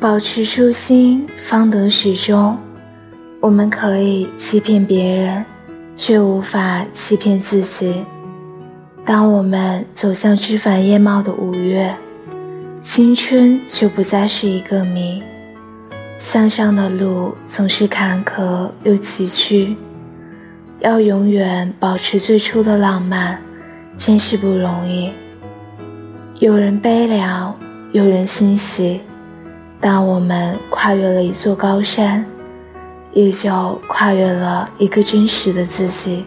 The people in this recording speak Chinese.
保持初心，方得始终。我们可以欺骗别人，却无法欺骗自己。当我们走向枝繁叶茂的五月，青春就不再是一个谜。向上的路总是坎坷又崎岖，要永远保持最初的浪漫，真是不容易。有人悲凉，有人欣喜。当我们跨越了一座高山。也就跨越了一个真实的自己。